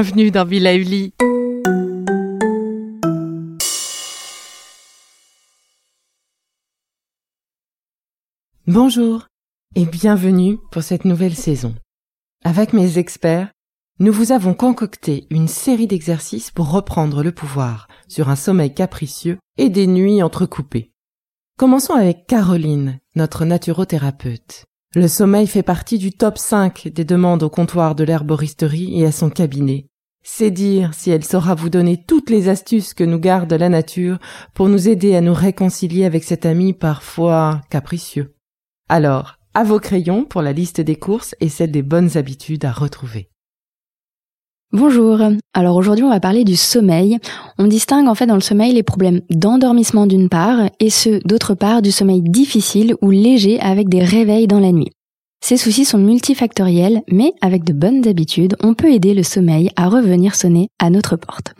Bienvenue dans Villa Uli. Bonjour et bienvenue pour cette nouvelle saison. Avec mes experts, nous vous avons concocté une série d'exercices pour reprendre le pouvoir sur un sommeil capricieux et des nuits entrecoupées. Commençons avec Caroline, notre naturothérapeute. Le sommeil fait partie du top 5 des demandes au comptoir de l'herboristerie et à son cabinet. C'est dire si elle saura vous donner toutes les astuces que nous garde la nature pour nous aider à nous réconcilier avec cet ami parfois capricieux. Alors, à vos crayons pour la liste des courses et celle des bonnes habitudes à retrouver. Bonjour. Alors aujourd'hui, on va parler du sommeil. On distingue en fait dans le sommeil les problèmes d'endormissement d'une part et ceux d'autre part du sommeil difficile ou léger avec des réveils dans la nuit. Ces soucis sont multifactoriels, mais avec de bonnes habitudes, on peut aider le sommeil à revenir sonner à notre porte.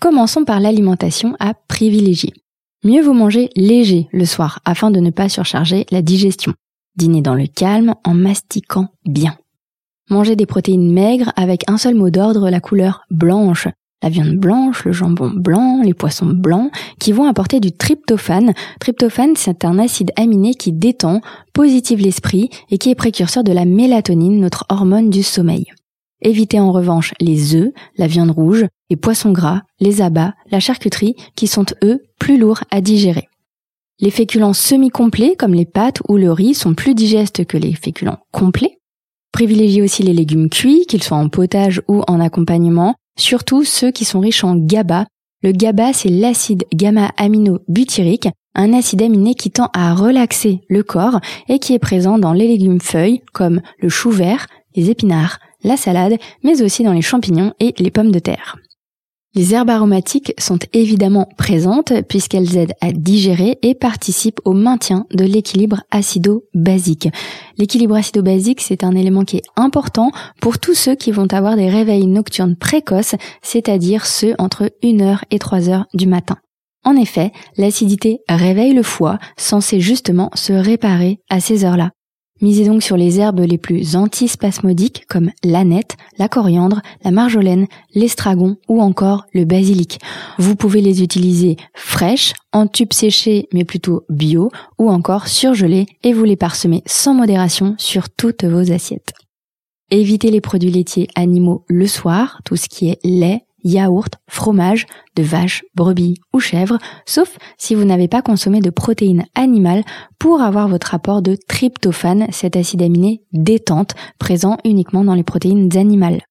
Commençons par l'alimentation à privilégier. Mieux vaut manger léger le soir afin de ne pas surcharger la digestion. Dîner dans le calme en mastiquant bien. Manger des protéines maigres avec un seul mot d'ordre, la couleur blanche. La viande blanche, le jambon blanc, les poissons blancs, qui vont apporter du tryptophane. Tryptophane, c'est un acide aminé qui détend, positive l'esprit et qui est précurseur de la mélatonine, notre hormone du sommeil. Évitez en revanche les œufs, la viande rouge, les poissons gras, les abats, la charcuterie, qui sont eux plus lourds à digérer. Les féculents semi-complets, comme les pâtes ou le riz, sont plus digestes que les féculents complets. Privilégiez aussi les légumes cuits, qu'ils soient en potage ou en accompagnement, surtout ceux qui sont riches en GABA. Le GABA, c'est l'acide gamma-amino-butyrique, un acide aminé qui tend à relaxer le corps et qui est présent dans les légumes feuilles comme le chou vert, les épinards, la salade, mais aussi dans les champignons et les pommes de terre. Les herbes aromatiques sont évidemment présentes puisqu'elles aident à digérer et participent au maintien de l'équilibre acido-basique. L'équilibre acido-basique, c'est un élément qui est important pour tous ceux qui vont avoir des réveils nocturnes précoces, c'est-à-dire ceux entre 1h et 3h du matin. En effet, l'acidité réveille le foie, censé justement se réparer à ces heures-là. Misez donc sur les herbes les plus antispasmodiques comme l'aneth, la coriandre, la marjolaine, l'estragon ou encore le basilic. Vous pouvez les utiliser fraîches, en tubes séchés mais plutôt bio ou encore surgelées et vous les parsemez sans modération sur toutes vos assiettes. Évitez les produits laitiers animaux le soir, tout ce qui est lait, yaourt, fromage, de vache, brebis ou chèvre, sauf si vous n'avez pas consommé de protéines animales pour avoir votre apport de tryptophane, cet acide aminé détente présent uniquement dans les protéines animales.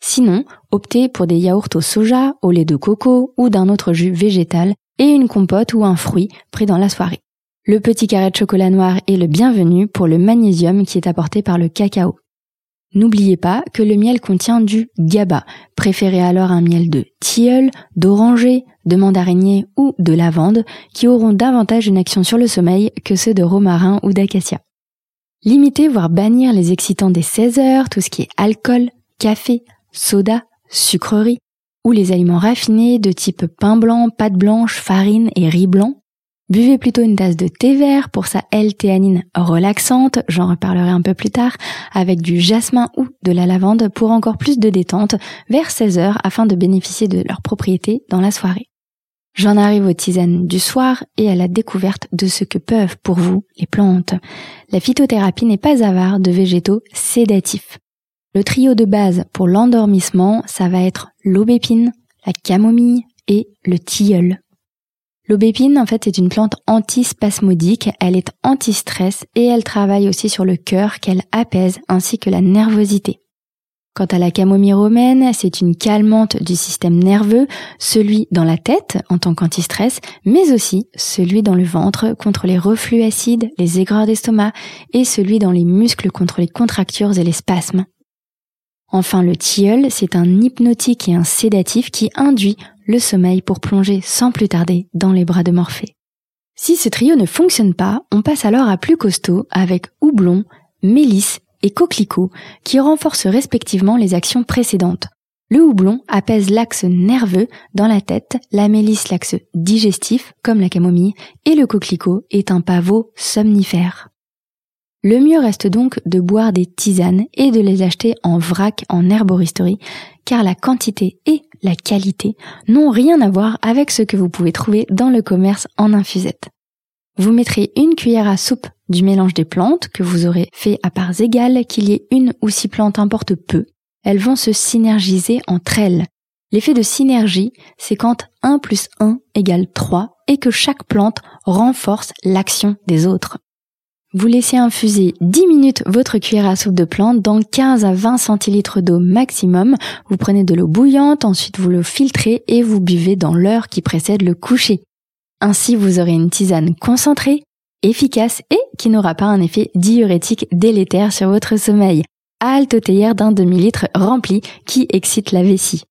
Sinon, optez pour des yaourts au soja, au lait de coco ou d'un autre jus végétal et une compote ou un fruit pris dans la soirée. Le petit carré de chocolat noir est le bienvenu pour le magnésium qui est apporté par le cacao. N'oubliez pas que le miel contient du GABA. Préférez alors un miel de tilleul, d'oranger, de mandarinier ou de lavande qui auront davantage une action sur le sommeil que ceux de romarin ou d'acacia. Limitez voire bannir les excitants des 16 heures, tout ce qui est alcool, café, soda, sucrerie ou les aliments raffinés de type pain blanc, pâte blanche, farine et riz blanc. Buvez plutôt une tasse de thé vert pour sa L-théanine relaxante, j'en reparlerai un peu plus tard, avec du jasmin ou de la lavande pour encore plus de détente vers 16 heures afin de bénéficier de leurs propriétés dans la soirée. J'en arrive aux tisanes du soir et à la découverte de ce que peuvent pour vous les plantes. La phytothérapie n'est pas avare de végétaux sédatifs. Le trio de base pour l'endormissement, ça va être l'aubépine, la camomille et le tilleul. L'aubépine, en fait, est une plante antispasmodique, elle est anti-stress et elle travaille aussi sur le cœur qu'elle apaise ainsi que la nervosité. Quant à la camomille romaine, c'est une calmante du système nerveux, celui dans la tête en tant qu'anti-stress, mais aussi celui dans le ventre contre les reflux acides, les aigreurs d'estomac et celui dans les muscles contre les contractures et les spasmes. Enfin, le tilleul, c'est un hypnotique et un sédatif qui induit le sommeil pour plonger sans plus tarder dans les bras de Morphée. Si ce trio ne fonctionne pas, on passe alors à plus costaud avec houblon, mélisse et coquelicot qui renforcent respectivement les actions précédentes. Le houblon apaise l'axe nerveux dans la tête, la mélisse l'axe digestif comme la camomille et le coquelicot est un pavot somnifère. Le mieux reste donc de boire des tisanes et de les acheter en vrac en herboristerie, car la quantité et la qualité n'ont rien à voir avec ce que vous pouvez trouver dans le commerce en infusette. Vous mettrez une cuillère à soupe du mélange des plantes que vous aurez fait à parts égales, qu'il y ait une ou six plantes importe peu. Elles vont se synergiser entre elles. L'effet de synergie, c'est quand 1 plus 1 égale 3 et que chaque plante renforce l'action des autres. Vous laissez infuser 10 minutes votre cuillère à soupe de plante dans 15 à 20 centilitres d'eau maximum. Vous prenez de l'eau bouillante, ensuite vous le filtrez et vous buvez dans l'heure qui précède le coucher. Ainsi, vous aurez une tisane concentrée, efficace et qui n'aura pas un effet diurétique délétère sur votre sommeil. Halte théière d'un demi-litre rempli qui excite la vessie.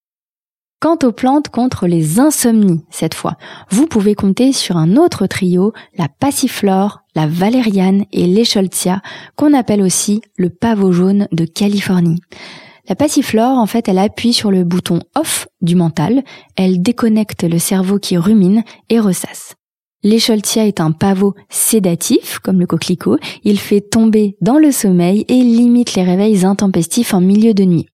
Quant aux plantes contre les insomnies, cette fois, vous pouvez compter sur un autre trio, la passiflore, la valériane et l'écholtia, qu'on appelle aussi le pavot jaune de Californie. La passiflore, en fait, elle appuie sur le bouton off du mental, elle déconnecte le cerveau qui rumine et ressasse. L'écholtia est un pavot sédatif, comme le coquelicot, il fait tomber dans le sommeil et limite les réveils intempestifs en milieu de nuit.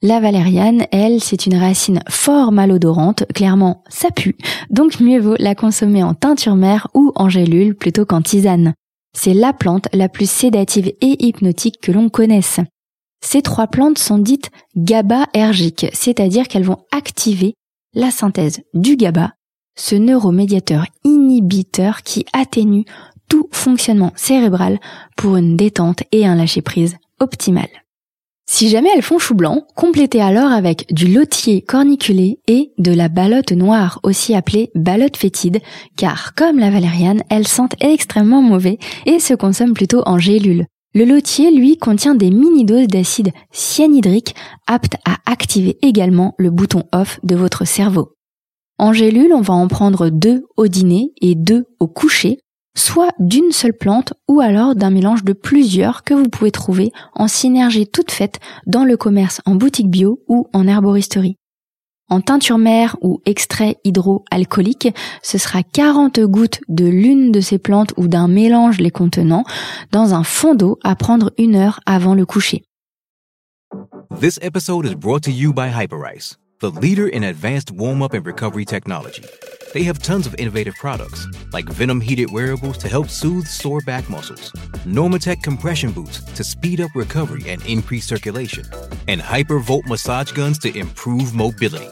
La valériane, elle, c'est une racine fort malodorante, clairement ça pue, donc mieux vaut la consommer en teinture mère ou en gélule plutôt qu'en tisane. C'est la plante la plus sédative et hypnotique que l'on connaisse. Ces trois plantes sont dites GABAergiques, c'est-à-dire qu'elles vont activer la synthèse du GABA, ce neuromédiateur inhibiteur qui atténue tout fonctionnement cérébral pour une détente et un lâcher-prise optimal. Si jamais elles font chou blanc, complétez alors avec du lotier corniculé et de la ballotte noire, aussi appelée ballotte fétide, car comme la valériane, elles sentent extrêmement mauvais et se consomment plutôt en gélule. Le lotier, lui, contient des mini-doses d'acide cyanhydrique aptes à activer également le bouton off de votre cerveau. En gélule, on va en prendre deux au dîner et deux au coucher soit d'une seule plante ou alors d'un mélange de plusieurs que vous pouvez trouver en synergie toute faite dans le commerce en boutique bio ou en herboristerie. En teinture mère ou extrait hydroalcoolique, ce sera 40 gouttes de l'une de ces plantes ou d'un mélange les contenant dans un fond d'eau à prendre une heure avant le coucher. The leader in advanced warm-up and recovery technology. They have tons of innovative products, like Venom heated wearables to help soothe sore back muscles, Normatec compression boots to speed up recovery and increase circulation, and Hypervolt massage guns to improve mobility.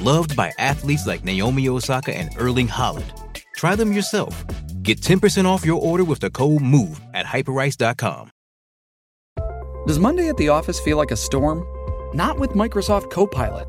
Loved by athletes like Naomi Osaka and Erling Holland. Try them yourself. Get 10% off your order with the code MOVE at hyperice.com. Does Monday at the office feel like a storm? Not with Microsoft Copilot.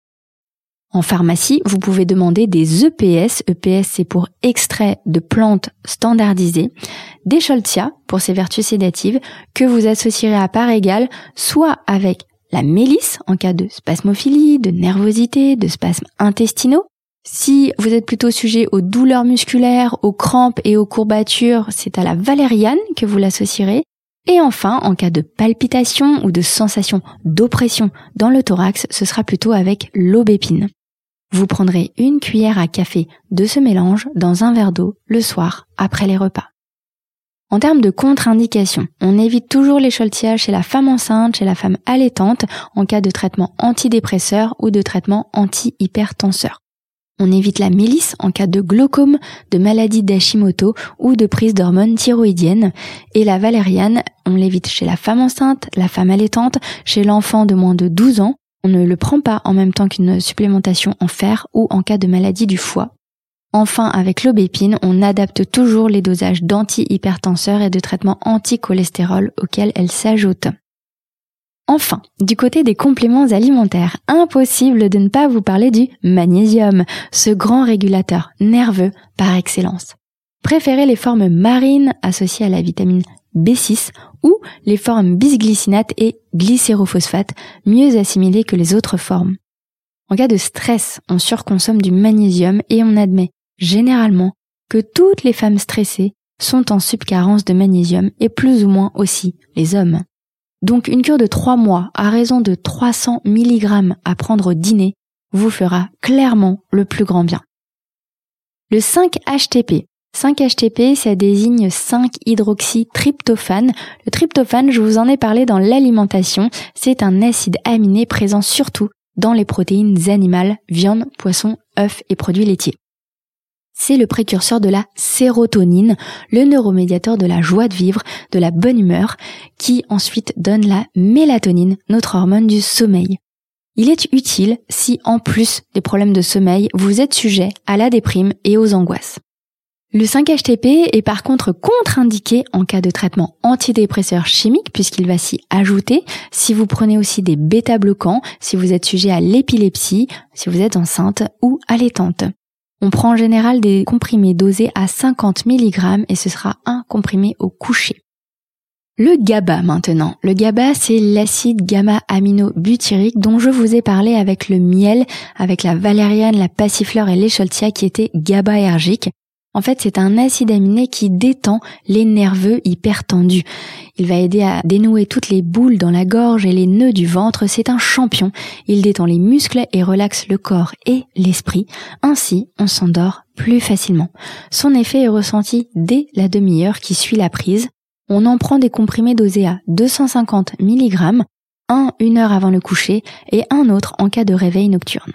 En pharmacie, vous pouvez demander des EPS. EPS, c'est pour extrait de plantes standardisées. Des Scholtia, pour ses vertus sédatives, que vous associerez à part égale, soit avec la mélisse en cas de spasmophilie, de nervosité, de spasmes intestinaux. Si vous êtes plutôt sujet aux douleurs musculaires, aux crampes et aux courbatures, c'est à la valériane que vous l'associerez. Et enfin, en cas de palpitation ou de sensation d'oppression dans le thorax, ce sera plutôt avec l'aubépine. Vous prendrez une cuillère à café de ce mélange dans un verre d'eau le soir après les repas. En termes de contre-indications, on évite toujours l'écholtiage chez la femme enceinte, chez la femme allaitante, en cas de traitement antidépresseur ou de traitement anti-hypertenseur. On évite la mélisse en cas de glaucome, de maladie d'Hashimoto ou de prise d'hormones thyroïdiennes. Et la valériane, on l'évite chez la femme enceinte, la femme allaitante, chez l'enfant de moins de 12 ans. On ne le prend pas en même temps qu'une supplémentation en fer ou en cas de maladie du foie. Enfin, avec l'aubépine, on adapte toujours les dosages d'anti-hypertenseurs et de traitements anti-cholestérol auxquels elle s'ajoute. Enfin, du côté des compléments alimentaires, impossible de ne pas vous parler du magnésium, ce grand régulateur nerveux par excellence. Préférez les formes marines associées à la vitamine B6 ou les formes bisglycinate et glycérophosphate, mieux assimilées que les autres formes. En cas de stress, on surconsomme du magnésium et on admet généralement que toutes les femmes stressées sont en subcarence de magnésium et plus ou moins aussi les hommes. Donc une cure de 3 mois à raison de 300 mg à prendre au dîner vous fera clairement le plus grand bien. Le 5-HTP. 5-HTP, ça désigne 5-hydroxytryptophane. Le tryptophane, je vous en ai parlé dans l'alimentation, c'est un acide aminé présent surtout dans les protéines animales, viande, poisson, œufs et produits laitiers c'est le précurseur de la sérotonine, le neuromédiateur de la joie de vivre, de la bonne humeur, qui ensuite donne la mélatonine, notre hormone du sommeil. Il est utile si, en plus des problèmes de sommeil, vous êtes sujet à la déprime et aux angoisses. Le 5-HTP est par contre contre-indiqué en cas de traitement antidépresseur chimique puisqu'il va s'y ajouter si vous prenez aussi des bêta-bloquants, si vous êtes sujet à l'épilepsie, si vous êtes enceinte ou allaitante. On prend en général des comprimés dosés à 50 mg et ce sera un comprimé au coucher. Le GABA maintenant. Le GABA, c'est l'acide gamma-aminobutyrique dont je vous ai parlé avec le miel, avec la valériane, la passiflore et l'écholtia qui étaient GABAergiques. En fait, c'est un acide aminé qui détend les nerveux hypertendus. Il va aider à dénouer toutes les boules dans la gorge et les nœuds du ventre. C'est un champion. Il détend les muscles et relaxe le corps et l'esprit. Ainsi, on s'endort plus facilement. Son effet est ressenti dès la demi-heure qui suit la prise. On en prend des comprimés dosés à 250 mg, un une heure avant le coucher et un autre en cas de réveil nocturne.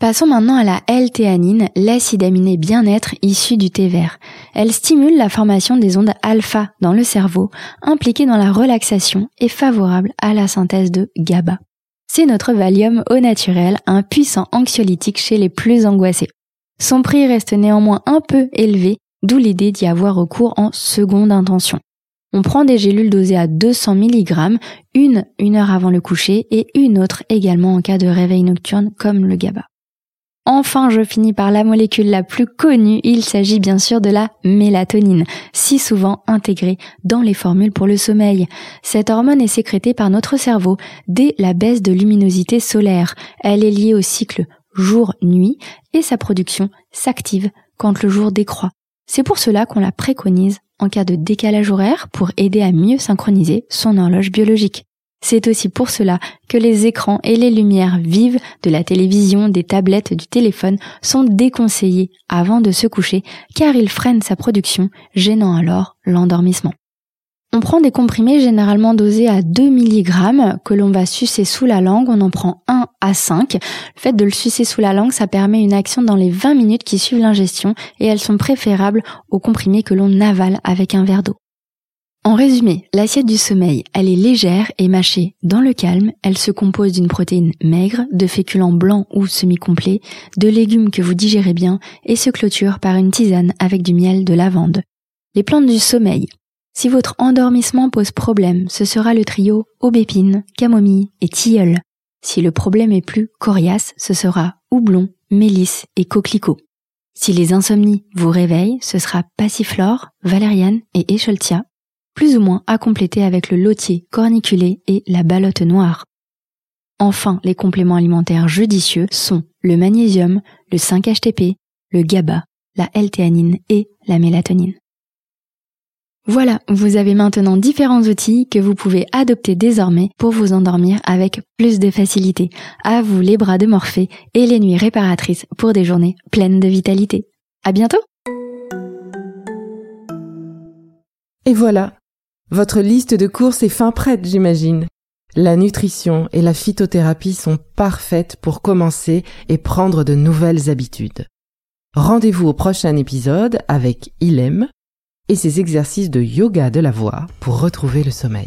Passons maintenant à la L-théanine, l'acide aminé bien-être issu du thé vert. Elle stimule la formation des ondes alpha dans le cerveau, impliquée dans la relaxation et favorable à la synthèse de GABA. C'est notre Valium au naturel, un puissant anxiolytique chez les plus angoissés. Son prix reste néanmoins un peu élevé, d'où l'idée d'y avoir recours en seconde intention. On prend des gélules dosées à 200 mg, une une heure avant le coucher et une autre également en cas de réveil nocturne comme le GABA. Enfin, je finis par la molécule la plus connue, il s'agit bien sûr de la mélatonine, si souvent intégrée dans les formules pour le sommeil. Cette hormone est sécrétée par notre cerveau dès la baisse de luminosité solaire. Elle est liée au cycle jour-nuit et sa production s'active quand le jour décroît. C'est pour cela qu'on la préconise en cas de décalage horaire pour aider à mieux synchroniser son horloge biologique. C'est aussi pour cela que les écrans et les lumières vives de la télévision, des tablettes, du téléphone sont déconseillés avant de se coucher car ils freinent sa production, gênant alors l'endormissement. On prend des comprimés généralement dosés à 2 mg que l'on va sucer sous la langue, on en prend 1 à 5. Le fait de le sucer sous la langue, ça permet une action dans les 20 minutes qui suivent l'ingestion et elles sont préférables aux comprimés que l'on avale avec un verre d'eau. En résumé, l'assiette du sommeil, elle est légère et mâchée dans le calme, elle se compose d'une protéine maigre, de féculents blancs ou semi-complets, de légumes que vous digérez bien et se clôture par une tisane avec du miel de lavande. Les plantes du sommeil. Si votre endormissement pose problème, ce sera le trio aubépine, camomille et tilleul. Si le problème est plus coriace, ce sera houblon, mélisse et coquelicot. Si les insomnies vous réveillent, ce sera passiflore, valériane et écholtia plus ou moins à compléter avec le lotier corniculé et la balotte noire. Enfin, les compléments alimentaires judicieux sont le magnésium, le 5-HTP, le GABA, la L-théanine et la mélatonine. Voilà, vous avez maintenant différents outils que vous pouvez adopter désormais pour vous endormir avec plus de facilité. À vous les bras de Morphée et les nuits réparatrices pour des journées pleines de vitalité. À bientôt! Et voilà, votre liste de courses est fin prête, j'imagine. La nutrition et la phytothérapie sont parfaites pour commencer et prendre de nouvelles habitudes. Rendez-vous au prochain épisode avec Ilem et ses exercices de yoga de la voix pour retrouver le sommeil.